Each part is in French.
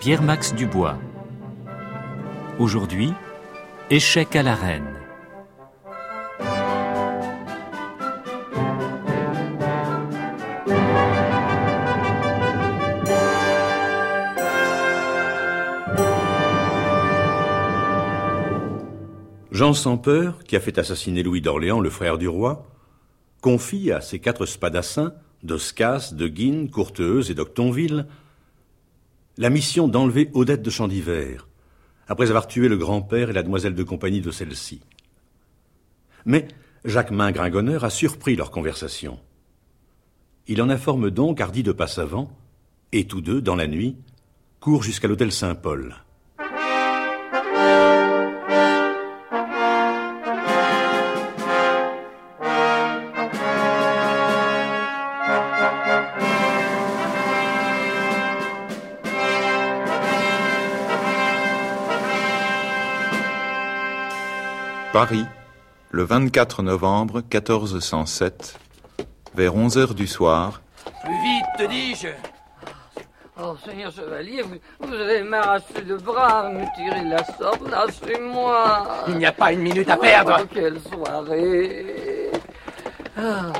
Pierre-Max Dubois. Aujourd'hui, Échec à la reine. Jean sans peur, qui a fait assassiner Louis d'Orléans, le frère du roi, confie à ses quatre spadassins, d'Oscas, de Guine, Courteuse et d'Octonville, la mission d'enlever Odette de Chandivert, après avoir tué le grand-père et la demoiselle de compagnie de celle-ci. Mais Jacquemin Gringonneur a surpris leur conversation. Il en informe donc Hardy de Passavant, et tous deux, dans la nuit, courent jusqu'à l'hôtel Saint-Paul. Paris, le 24 novembre 1407, vers 11 heures du soir. Plus vite, te dis-je. Oh, Seigneur Chevalier, vous, vous allez m'arracher le bras, me tirer la sorte, lâchez-moi Il n'y a pas une minute à perdre. Oh, quelle soirée. Ah,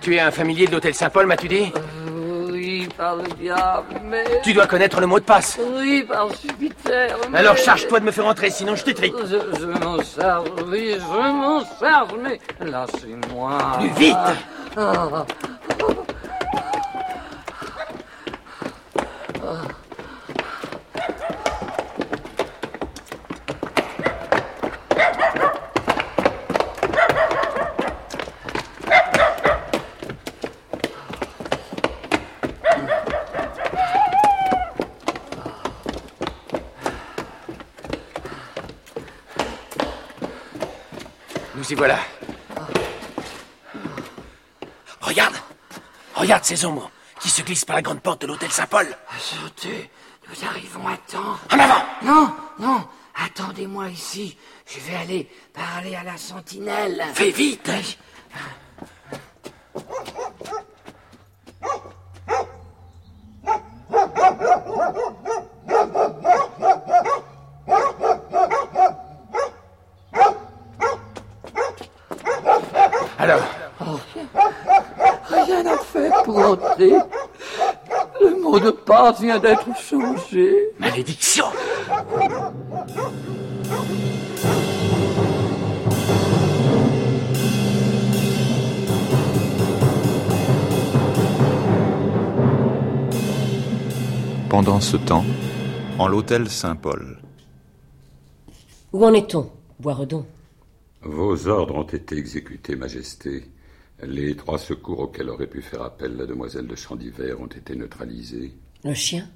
Tu es un familier de l'hôtel Saint-Paul, m'as-tu dit? Par le diable, mais... Tu dois connaître le mot de passe. Oui, par Jupiter, mais... Alors charge-toi de me faire entrer, sinon je t'étrique. Je, je m'en charge, oui, je m'en charge, mais lâchez-moi Plus vite Ah. Voilà. Regarde Regarde ces ombres qui se glissent par la grande porte de l'hôtel Saint-Paul. Sautez, nous arrivons à temps. En avant Non, non, attendez-moi ici. Je vais aller parler à la sentinelle. Fais vite Rien n'a fait pour entrer. Le mot de passe vient d'être changé. malédiction Pendant ce temps, en l'hôtel Saint-Paul. Où en est-on, Boiredon Vos ordres ont été exécutés, Majesté. Les trois secours auxquels aurait pu faire appel la demoiselle de Chandivert ont été neutralisés. Le chien?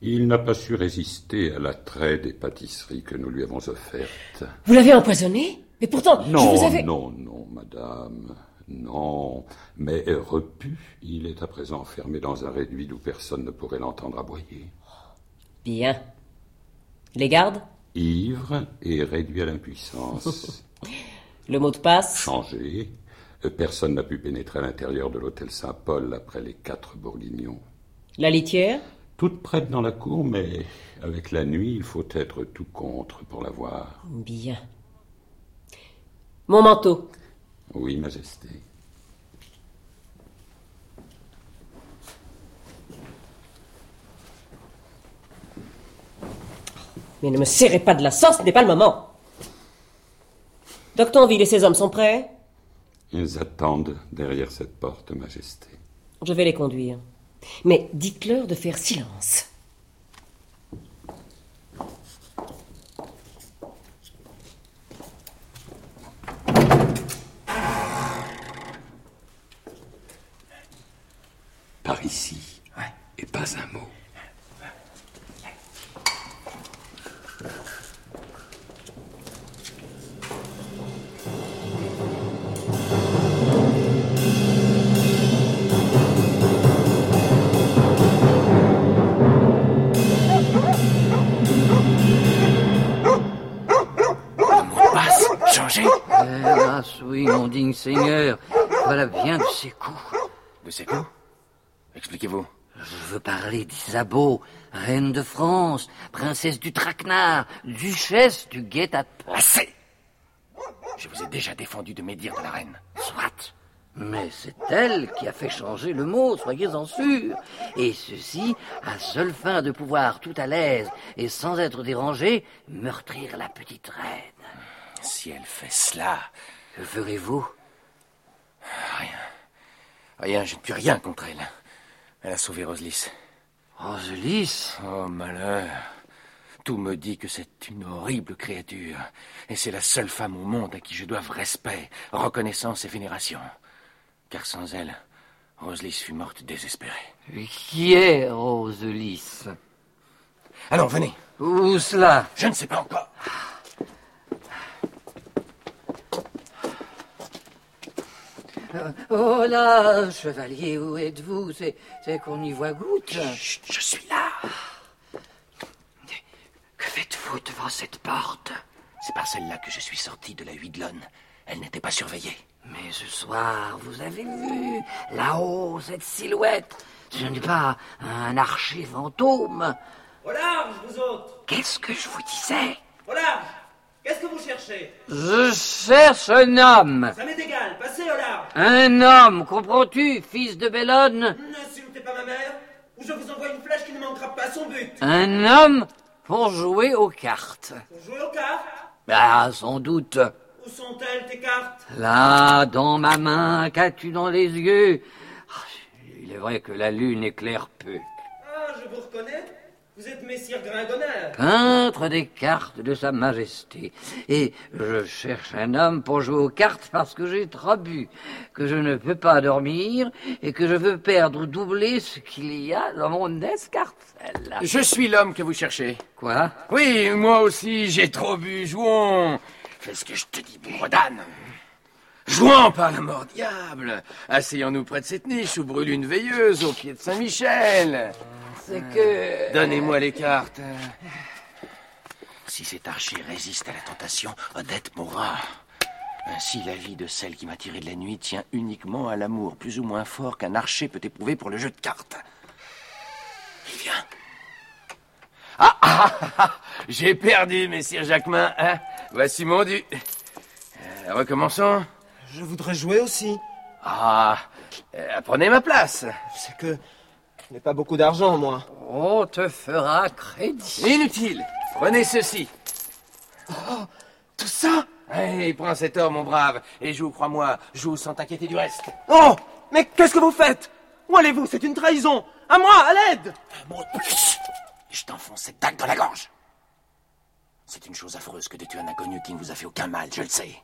Il n'a pas su résister à l'attrait des pâtisseries que nous lui avons offertes. Vous l'avez empoisonné? Mais pourtant, Non, je vous avais... non, non, madame. Non. Mais repu, il est à présent enfermé dans un réduit d'où personne ne pourrait l'entendre aboyer. Bien. Les gardes? Ivre et réduit à l'impuissance. Le mot de passe? Changé. Personne n'a pu pénétrer à l'intérieur de l'hôtel Saint-Paul après les quatre bourguignons. La litière Toute prête dans la cour, mais avec la nuit, il faut être tout contre pour la voir. Bien. Mon manteau Oui, Majesté. Mais ne me serrez pas de la sorte, ce n'est pas le moment. Doctonville et ses hommes sont prêts Ils attendent derrière cette porte, Majesté. Je vais les conduire. Mais dites-leur de faire silence. De ces coups Expliquez-vous. Je veux parler d'Isabeau, reine de France, princesse du traquenard, duchesse du guet-apens. Assez Je vous ai déjà défendu de médire de la reine. Soit. Mais c'est elle qui a fait changer le mot, soyez-en sûrs. Et ceci à seule fin de pouvoir tout à l'aise et sans être dérangé meurtrir la petite reine. Si elle fait cela, Que ferez-vous? Rien. Rien, je ne puis rien contre elle. Elle a sauvé Roselis. Roselis Oh, malheur. Tout me dit que c'est une horrible créature. Et c'est la seule femme au monde à qui je doive respect, reconnaissance et vénération. Car sans elle, Roselis fut morte désespérée. Et Qui est Roselis Allons, venez. Où cela? Je ne sais pas encore. Oh là, chevalier, où êtes-vous? C'est c'est qu'on y voit goutte. Chut, je suis là. Que faites-vous devant cette porte? C'est par celle-là que je suis sorti de la Huidelonne. Elle n'était pas surveillée. Mais ce soir, vous avez vu, là-haut, cette silhouette. Ce n'est pas un archer fantôme. Au large, vous autres Qu'est-ce que je vous disais? Au large vous cherchez Je cherche un homme. Ça m'est égal, passez au large Un homme, comprends-tu, fils de Bellone? N'insultez pas ma mère, ou je vous envoie une flèche qui ne manquera pas son but Un homme pour jouer aux cartes. Pour jouer aux cartes Ah, sans doute. Où sont-elles, tes cartes? Là, dans ma main, qu'as-tu dans les yeux? Ah, Il est vrai que la lune éclaire peu. Ah, je vous reconnais Vous êtes Messire Gringonner Peintre des cartes de Sa Majesté. Et je cherche un homme pour jouer aux cartes parce que j'ai trop bu, que je ne peux pas dormir et que je veux perdre ou doubler ce qu'il y a dans mon escarcelle. Je suis l'homme que vous cherchez. Quoi? Oui, moi aussi, j'ai trop bu. Jouons. Fais ce que je te dis, Bourdane. Jouons par la mort diable. Asseyons-nous près de cette niche où brûle une veilleuse au pied de Saint-Michel. C'est que... Donnez-moi les cartes. Si cet archer résiste à la tentation, Odette mourra. Ainsi, la vie de celle qui m'a tiré de la nuit tient uniquement à l'amour plus ou moins fort qu'un archer peut éprouver pour le jeu de cartes. Il vient. Ah, ah, ah, ah, J'ai perdu, messire Jacquemin. Hein Voici mon dû. Euh, recommençons. Je voudrais jouer aussi. Ah, euh, prenez ma place. C'est que je n'ai pas beaucoup d'argent, moi. On te fera crédit. Inutile. Prenez ceci. Tout ça? Allez, prends cet or, mon brave, et joue, crois-moi, joue sans t'inquiéter du reste. Oh Mais qu'est-ce que vous faites? Où allez-vous? C'est une trahison À moi, à l'aide Un mot de plus, et je t'enfonce cette dague dans la gorge. C'est une chose affreuse que de tuer un inconnu qui ne vous a fait aucun mal, je le sais.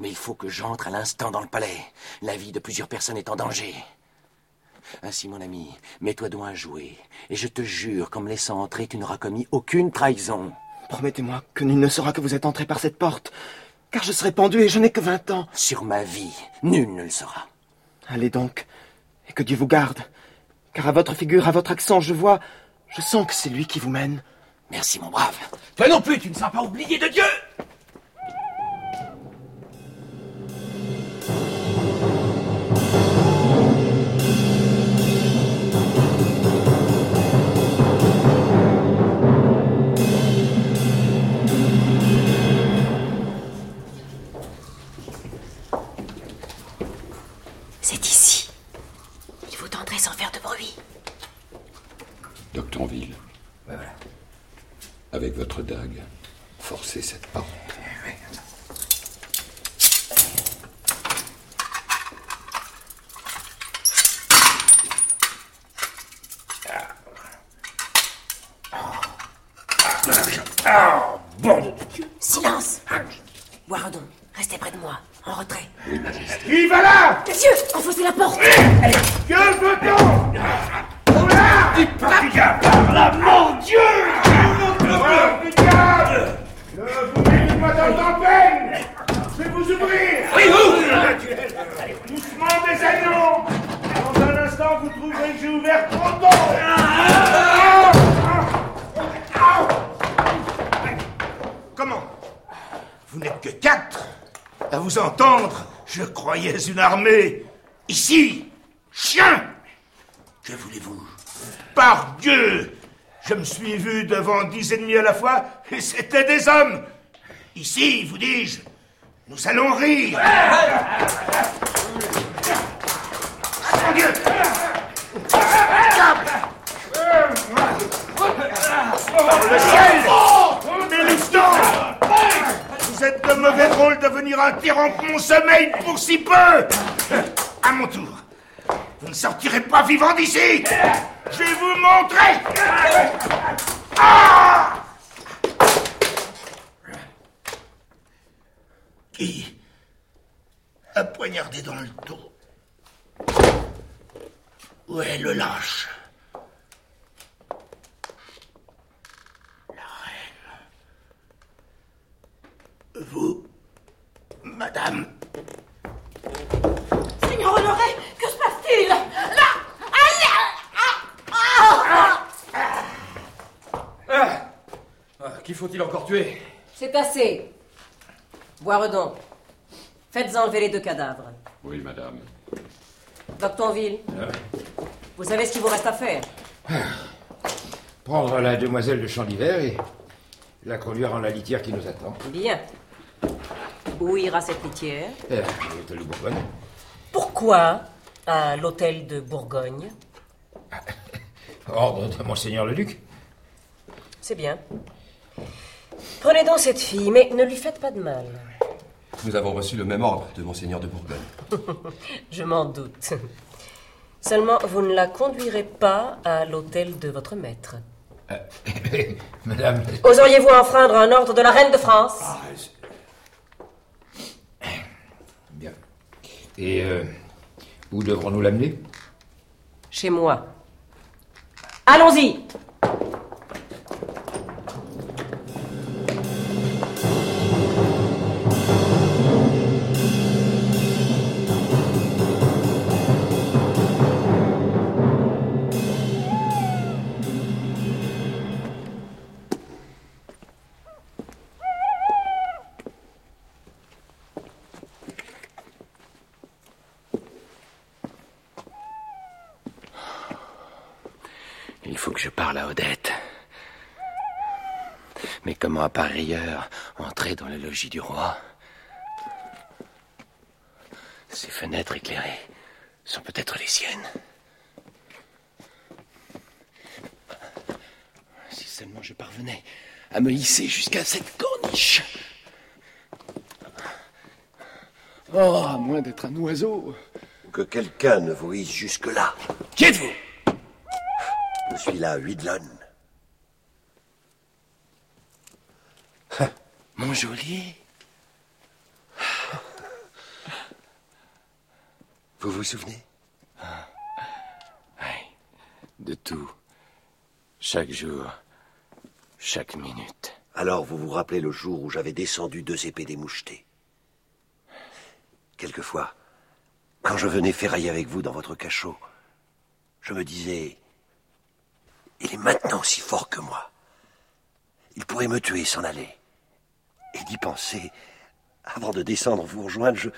Mais il faut que j'entre à l'instant dans le palais. La vie de plusieurs personnes est en danger. Ainsi, mon ami, mets-toi donc à jouer, et je te jure qu'en me laissant entrer, tu n'auras commis aucune trahison. Promettez-moi que nul ne saura que vous êtes entré par cette porte, car je serai pendu et je n'ai que vingt ans. Sur ma vie, nul ne le saura. Allez donc, et que Dieu vous garde, car à votre figure, à votre accent, je vois, je sens que c'est lui qui vous mène. Merci, mon brave. Toi non plus, tu ne seras pas oublié de Dieu vous entendre, je croyais une armée. Ici, chien. Que voulez-vous? Par Dieu Je me suis vu devant dix ennemis à la fois, et c'était des hommes. Ici, vous dis-je, nous allons rire. Mon Dieu Le ciel Vous êtes de mauvais rôle de venir interrompre mon sommeil pour si peu. À mon tour Vous ne sortirez pas vivant d'ici. Je vais vous montrer. Ah Qui a poignardé dans le dos? Où est le lâche? Vous, madame, Seigneur Honoré, que se passe-t-il? Là! Aïe Ah! Ah! Ah, Qui faut-il encore tuer? C'est assez. Boiredon, faites enlever les deux cadavres. Oui, madame. Doctonville, vous savez ce qu'il vous reste à faire. Prendre la demoiselle de Champ d'hiver et la conduire en la litière qui nous attend. Bien. Où ira cette litière? Eh, à l'hôtel de Bourbonne. Pourquoi à l'hôtel de Bourgogne? Ordre de Monseigneur le Duc. C'est bien. Prenez donc cette fille, mais ne lui faites pas de mal. Nous avons reçu le même ordre de Monseigneur de Bourgogne. Je m'en doute. Seulement, vous ne la conduirez pas à l'hôtel de votre maître. Madame. Oseriez-vous enfreindre un ordre de la reine de France? Bien. Et euh, où devrons-nous l'amener? Chez moi. Allons-y que je parle à Odette. Mais comment, à pareille heure, entrer dans le logis du roi? Ces fenêtres éclairées sont peut-être les siennes. Si seulement je parvenais à me hisser jusqu'à cette corniche. Oh, à moins d'être un oiseau. Que quelqu'un ne vous hisse jusque-là. Qui êtes-vous? Suis là, Huidlon. Mon geôlier Vous vous souvenez? Oui, de tout. Chaque jour, chaque minute. Alors vous vous rappelez le jour où j'avais descendu deux épées démouchetées Quelquefois, quand je venais ferrailler avec vous dans votre cachot, je me disais, il est maintenant si fort que moi. Il pourrait me tuer et s'en aller. Et d'y penser, avant de descendre vous rejoindre, je,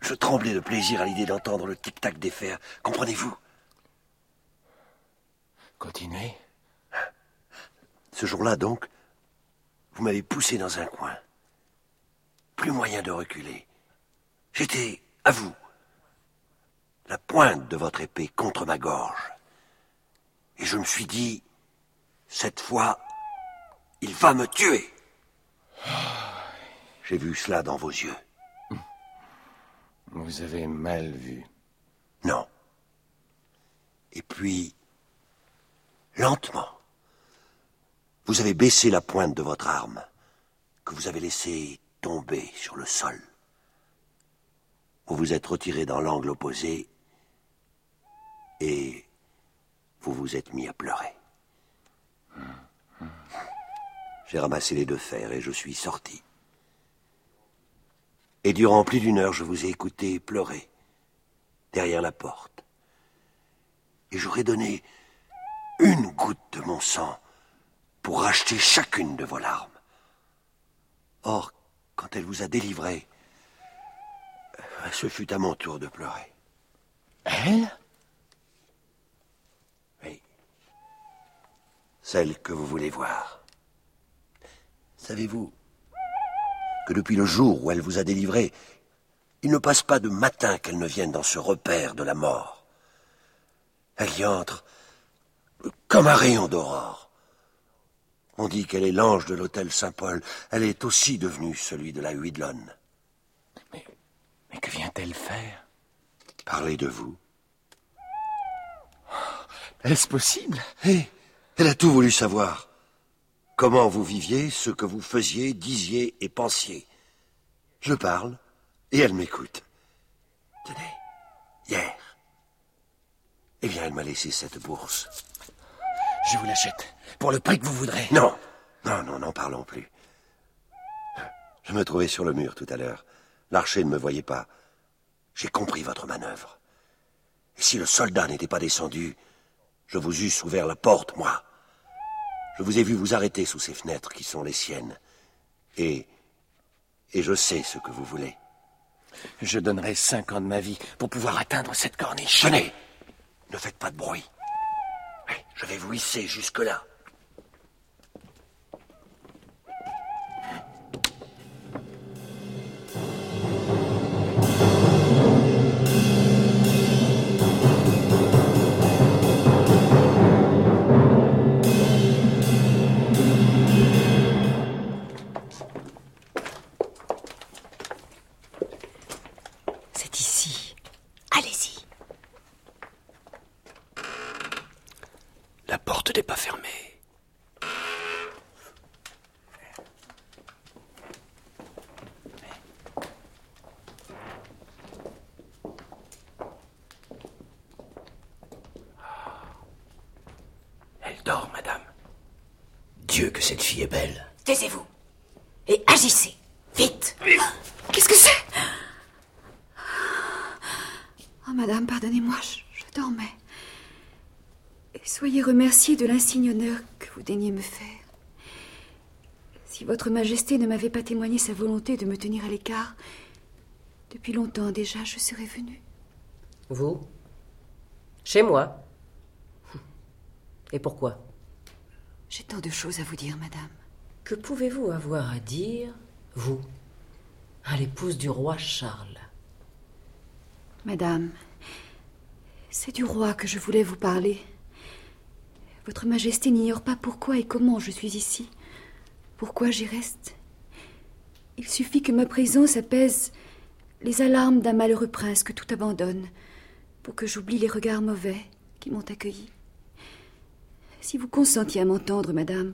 je tremblais de plaisir à l'idée d'entendre le tic-tac des fers. Comprenez-vous? Continuez. Ce jour-là, donc, vous m'avez poussé dans un coin. Plus moyen de reculer. J'étais à vous. La pointe de votre épée contre ma gorge. Et je me suis dit, cette fois, il va me tuer. J'ai vu cela dans vos yeux. Vous avez mal vu. Non. Et puis, lentement, vous avez baissé la pointe de votre arme, que vous avez laissée tomber sur le sol. Vous vous êtes retiré dans l'angle opposé et vous vous êtes mis à pleurer. J'ai ramassé les deux fers et je suis sorti. Et durant plus d'une heure, je vous ai écouté pleurer derrière la porte. Et j'aurais donné une goutte de mon sang pour racheter chacune de vos larmes. Or, quand elle vous a délivré, ce fut à mon tour de pleurer. Elle? Celle que vous voulez voir. Savez-vous que depuis le jour où elle vous a délivré, il ne passe pas de matin qu'elle ne vienne dans ce repère de la mort. Elle y entre comme un rayon d'aurore. On dit qu'elle est l'ange de l'hôtel Saint-Paul. Elle est aussi devenue celui de la Huidlonne. Mais, mais que vient-elle faire? Parler de vous. Est-ce possible? Eh, elle a tout voulu savoir. Comment vous viviez, ce que vous faisiez, disiez et pensiez. Je parle et elle m'écoute. Tenez, hier. Eh bien, elle m'a laissé cette bourse. Je vous l'achète. Pour le prix que vous voudrez. Non, non, non, n'en parlons plus. Je me trouvais sur le mur tout à l'heure. L'archer ne me voyait pas. J'ai compris votre manœuvre. Et si le soldat n'était pas descendu, je vous eusse ouvert la porte, moi. Je vous ai vu vous arrêter sous ces fenêtres qui sont les siennes. Et. Et je sais ce que vous voulez. Je donnerai cinq ans de ma vie pour pouvoir atteindre cette corniche. Tenez Ne faites pas de bruit. Je vais vous hisser jusque-là. Dieu que cette fille est belle. Taisez-vous. Et agissez. Vite. Qu'est-ce que c'est? Oh, madame, pardonnez-moi, je, je dormais. Et soyez remerciée de l'insigne honneur que vous daignez me faire. Si votre majesté ne m'avait pas témoigné sa volonté de me tenir à l'écart, depuis longtemps déjà, je serais venue. Vous? Chez moi? Et pourquoi? J'ai tant de choses à vous dire, madame. Que pouvez-vous avoir à dire, vous, à l'épouse du roi Charles? Madame, c'est du roi que je voulais vous parler. Votre Majesté n'ignore pas pourquoi et comment je suis ici, pourquoi j'y reste. Il suffit que ma présence apaise les alarmes d'un malheureux prince que tout abandonne, pour que j'oublie les regards mauvais qui m'ont accueilli. Si vous consentiez à m'entendre, madame,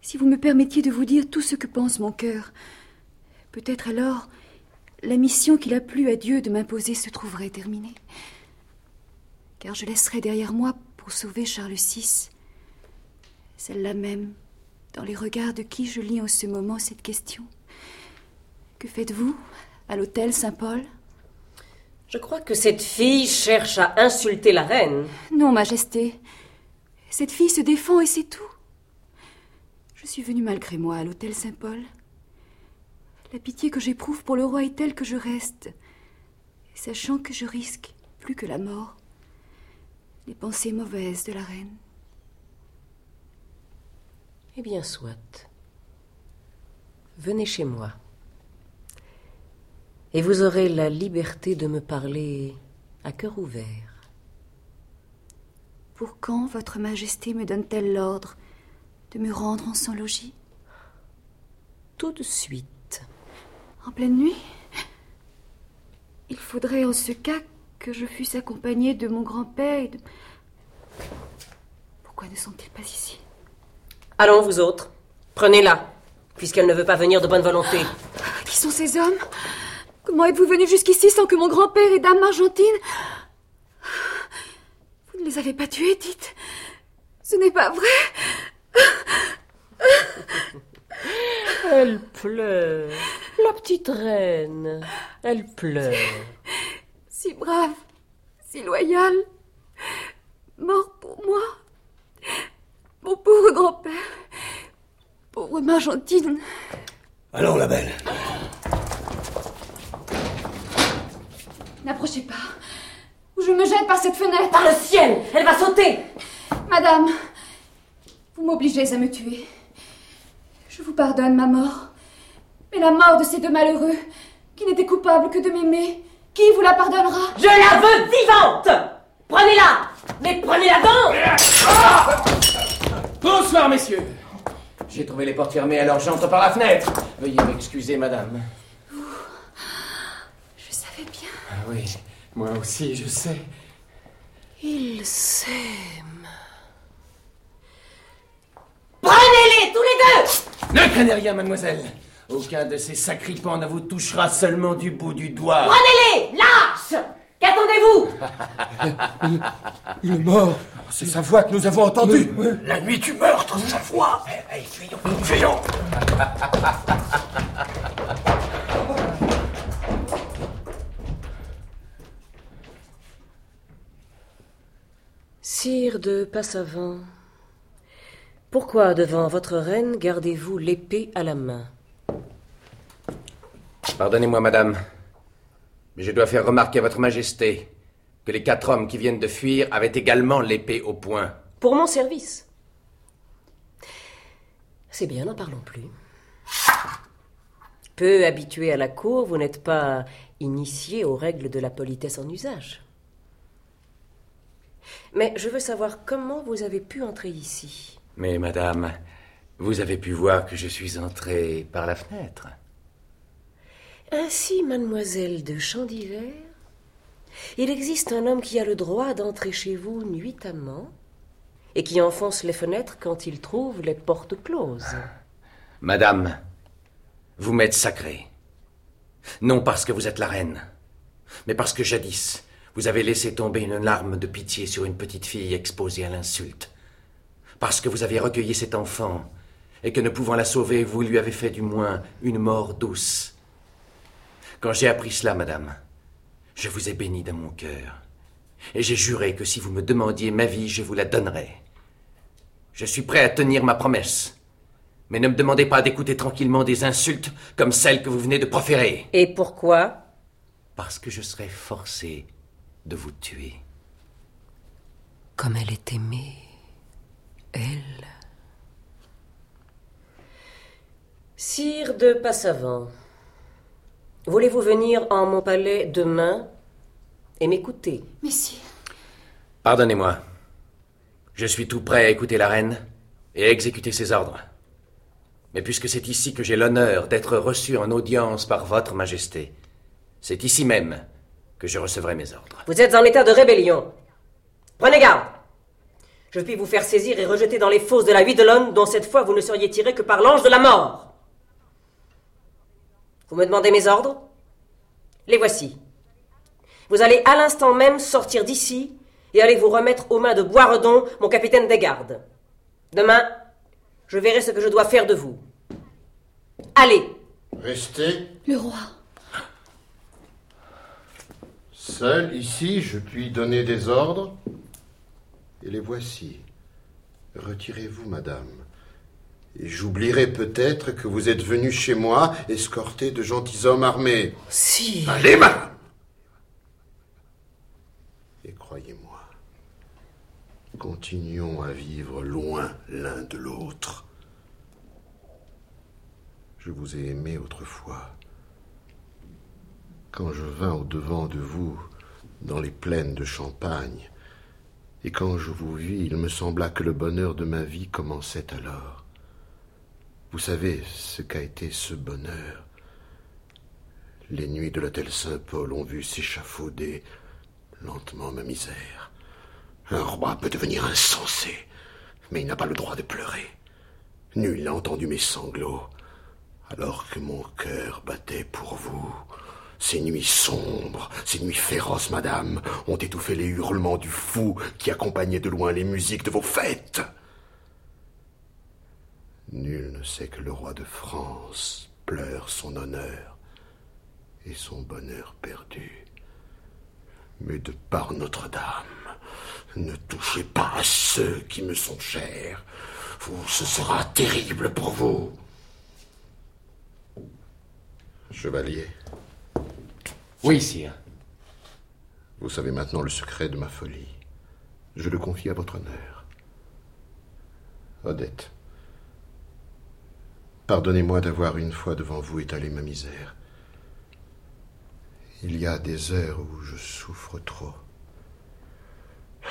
si vous me permettiez de vous dire tout ce que pense mon cœur, peut-être alors la mission qu'il a plu à Dieu de m'imposer se trouverait terminée. Car je laisserai derrière moi pour sauver Charles VI, celle-là même, dans les regards de qui je lis en ce moment cette question. Que faites-vous à l'hôtel Saint-Paul? Je crois que cette fille cherche à insulter la reine. Non, Majesté. Cette fille se défend et c'est tout. Je suis venue malgré moi à l'hôtel Saint-Paul. La pitié que j'éprouve pour le roi est telle que je reste, sachant que je risque plus que la mort les pensées mauvaises de la reine. Eh bien, soit. Venez chez moi. Et vous aurez la liberté de me parler à cœur ouvert. Pour quand votre Majesté me donne-t-elle l'ordre de me rendre en son logis? Tout de suite. En pleine nuit? Il faudrait en ce cas que je fusse accompagnée de mon grand-père et de... Pourquoi ne sont-ils pas ici? Allons, vous autres. Prenez-la, puisqu'elle ne veut pas venir de bonne volonté. Qui sont ces hommes? Comment êtes-vous venu jusqu'ici sans que mon grand-père et Dame Argentine... Vous ne les avez pas tués, dites. Ce n'est pas vrai. Elle pleure. La petite reine. Elle pleure. Si brave, si loyal. Mort pour moi. Mon pauvre grand-père. Pauvre Margentine. Allons, la belle. N'approchez pas. Je me jette par cette fenêtre. Par le ciel Elle va sauter Madame, vous m'obligez à me tuer. Je vous pardonne ma mort. Mais la mort de ces deux malheureux, qui n'étaient coupables que de m'aimer, qui vous la pardonnera? Je la veux vivante Prenez-la Mais prenez-la donc Bonsoir, messieurs. J'ai trouvé les portes fermées, alors j'entre par la fenêtre. Veuillez m'excuser, madame. Je savais bien. Ah oui, moi aussi, je sais. Ils s'aiment. Prenez-les, tous les deux Ne craignez rien, mademoiselle. Aucun de ces sacripants ne vous touchera seulement du bout du doigt. Prenez-les Lâche Qu'attendez-vous? Il est mort. C'est sa voix que nous avons entendue. La nuit du meurtre, sa voix. Allez, fuyons, fuyons. Sire de Passavant, pourquoi devant votre reine gardez-vous l'épée à la main? Pardonnez-moi, madame, mais je dois faire remarquer à votre majesté que les quatre hommes qui viennent de fuir avaient également l'épée au poing. Pour mon service. C'est bien, n'en parlons plus. Peu habitué à la cour, vous n'êtes pas initié aux règles de la politesse en usage. Mais je veux savoir comment vous avez pu entrer ici. Mais, madame, vous avez pu voir que je suis entré par la fenêtre. Ainsi, mademoiselle de Chandivert, il existe un homme qui a le droit d'entrer chez vous nuitamment et qui enfonce les fenêtres quand il trouve les portes closes. Madame, vous m'êtes sacrée. Non parce que vous êtes la reine, mais parce que jadis, vous avez laissé tomber une larme de pitié sur une petite fille exposée à l'insulte. Parce que vous avez recueilli cet enfant, et que ne pouvant la sauver, vous lui avez fait du moins une mort douce. Quand j'ai appris cela, madame, je vous ai béni dans mon cœur, et j'ai juré que si vous me demandiez ma vie, je vous la donnerais. Je suis prêt à tenir ma promesse. Mais ne me demandez pas d'écouter tranquillement des insultes comme celles que vous venez de proférer. Et pourquoi? Parce que je serais forcé de vous tuer. Comme elle est aimée, elle. Sire de Passavant, voulez-vous venir en mon palais demain et m'écouter? Messieurs. Pardonnez-moi. Je suis tout prêt à écouter la reine et à exécuter ses ordres. Mais puisque c'est ici que j'ai l'honneur d'être reçu en audience par votre majesté, c'est ici même que je recevrai mes ordres. Vous êtes en état de rébellion. Prenez garde. Je puis vous faire saisir et rejeter dans les fosses de la Huidelonne, dont cette fois vous ne seriez tiré que par l'ange de la mort. Vous me demandez mes ordres? Les voici. Vous allez à l'instant même sortir d'ici et aller vous remettre aux mains de Boiredon, mon capitaine des gardes. Demain, je verrai ce que je dois faire de vous. Allez Restez. Le roi. Seul ici, je puis donner des ordres. Et les voici. Retirez-vous, madame. Et j'oublierai peut-être que vous êtes venu chez moi escorté de gentilshommes armés. Si. Allez, madame Et croyez-moi, continuons à vivre loin l'un de l'autre. Je vous ai aimé autrefois. Quand je vins au-devant de vous dans les plaines de Champagne, et quand je vous vis, il me sembla que le bonheur de ma vie commençait alors. Vous savez ce qu'a été ce bonheur. Les nuits de l'hôtel Saint-Paul ont vu s'échafauder lentement ma misère. Un roi peut devenir insensé, mais il n'a pas le droit de pleurer. Nul n'a entendu mes sanglots, alors que mon cœur battait pour vous, Ces nuits sombres, ces nuits féroces, madame, ont étouffé les hurlements du fou qui accompagnait de loin les musiques de vos fêtes. Nul ne sait que le roi de France pleure son honneur et son bonheur perdu. Mais de par Notre-Dame, ne touchez pas à ceux qui me sont chers, ou ce sera terrible pour vous. Chevalier. Oui, sire. Vous savez maintenant le secret de ma folie. Je le confie à votre honneur. Odette. Pardonnez-moi d'avoir une fois devant vous étalé ma misère. Il y a des heures où je souffre trop.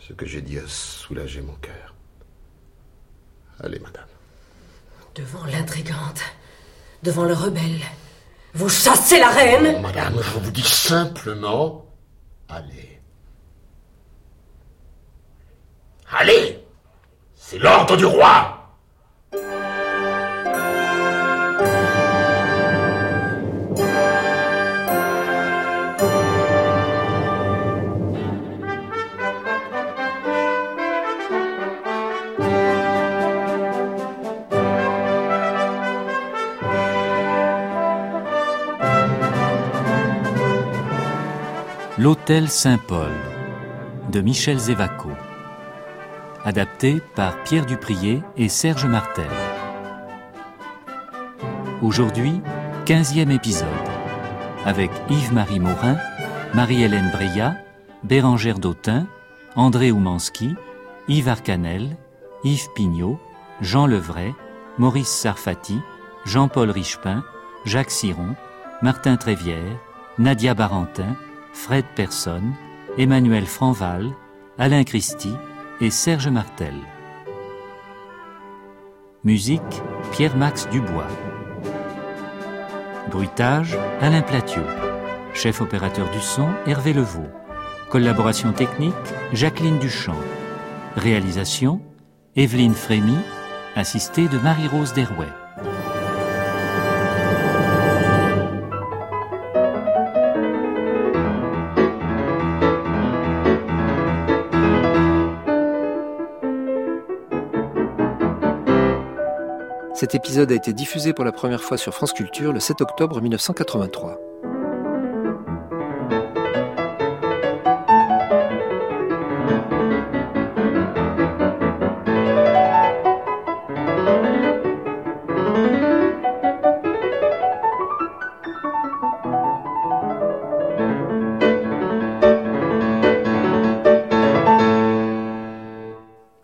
Ce que j'ai dit a soulagé mon cœur. Allez, madame. Devant l'intrigante, devant le rebelle, vous chassez la reine Madame, je vous dis simplement, allez. Allez C'est l'ordre du roi L'Hôtel Saint-Paul de Michel Zévaco. Adapté par Pierre Duprier et Serge Martel. Aujourd'hui, 15e épisode. Avec Yves-Marie Morin, Marie-Hélène Breillat, Bérangère Dautin, André Oumanski, Yves Arcanel, Yves Pignot, Jean Levray, Maurice Sarfati, Jean-Paul Richepin, Jacques Siron, Martin Trévière, Nadia Barentin, Fred Persson, Emmanuel Franval, Alain Christie et Serge Martel. Musique Pierre-Max Dubois. Bruitage Alain Platiot. Chef opérateur du son Hervé Levaux. Collaboration technique Jacqueline Duchamp. Réalisation Evelyne Frémy, assistée de Marie-Rose Derouet. Cet épisode a été diffusé pour la première fois sur France Culture le 7 octobre 1983.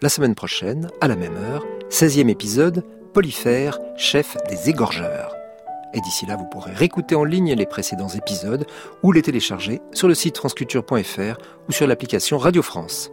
La semaine prochaine, à la même heure, 16e épisode, Chef des égorgeurs. Et d'ici là, vous pourrez réécouter en ligne les précédents épisodes ou les télécharger sur le site franceculture.fr ou sur l'application Radio France.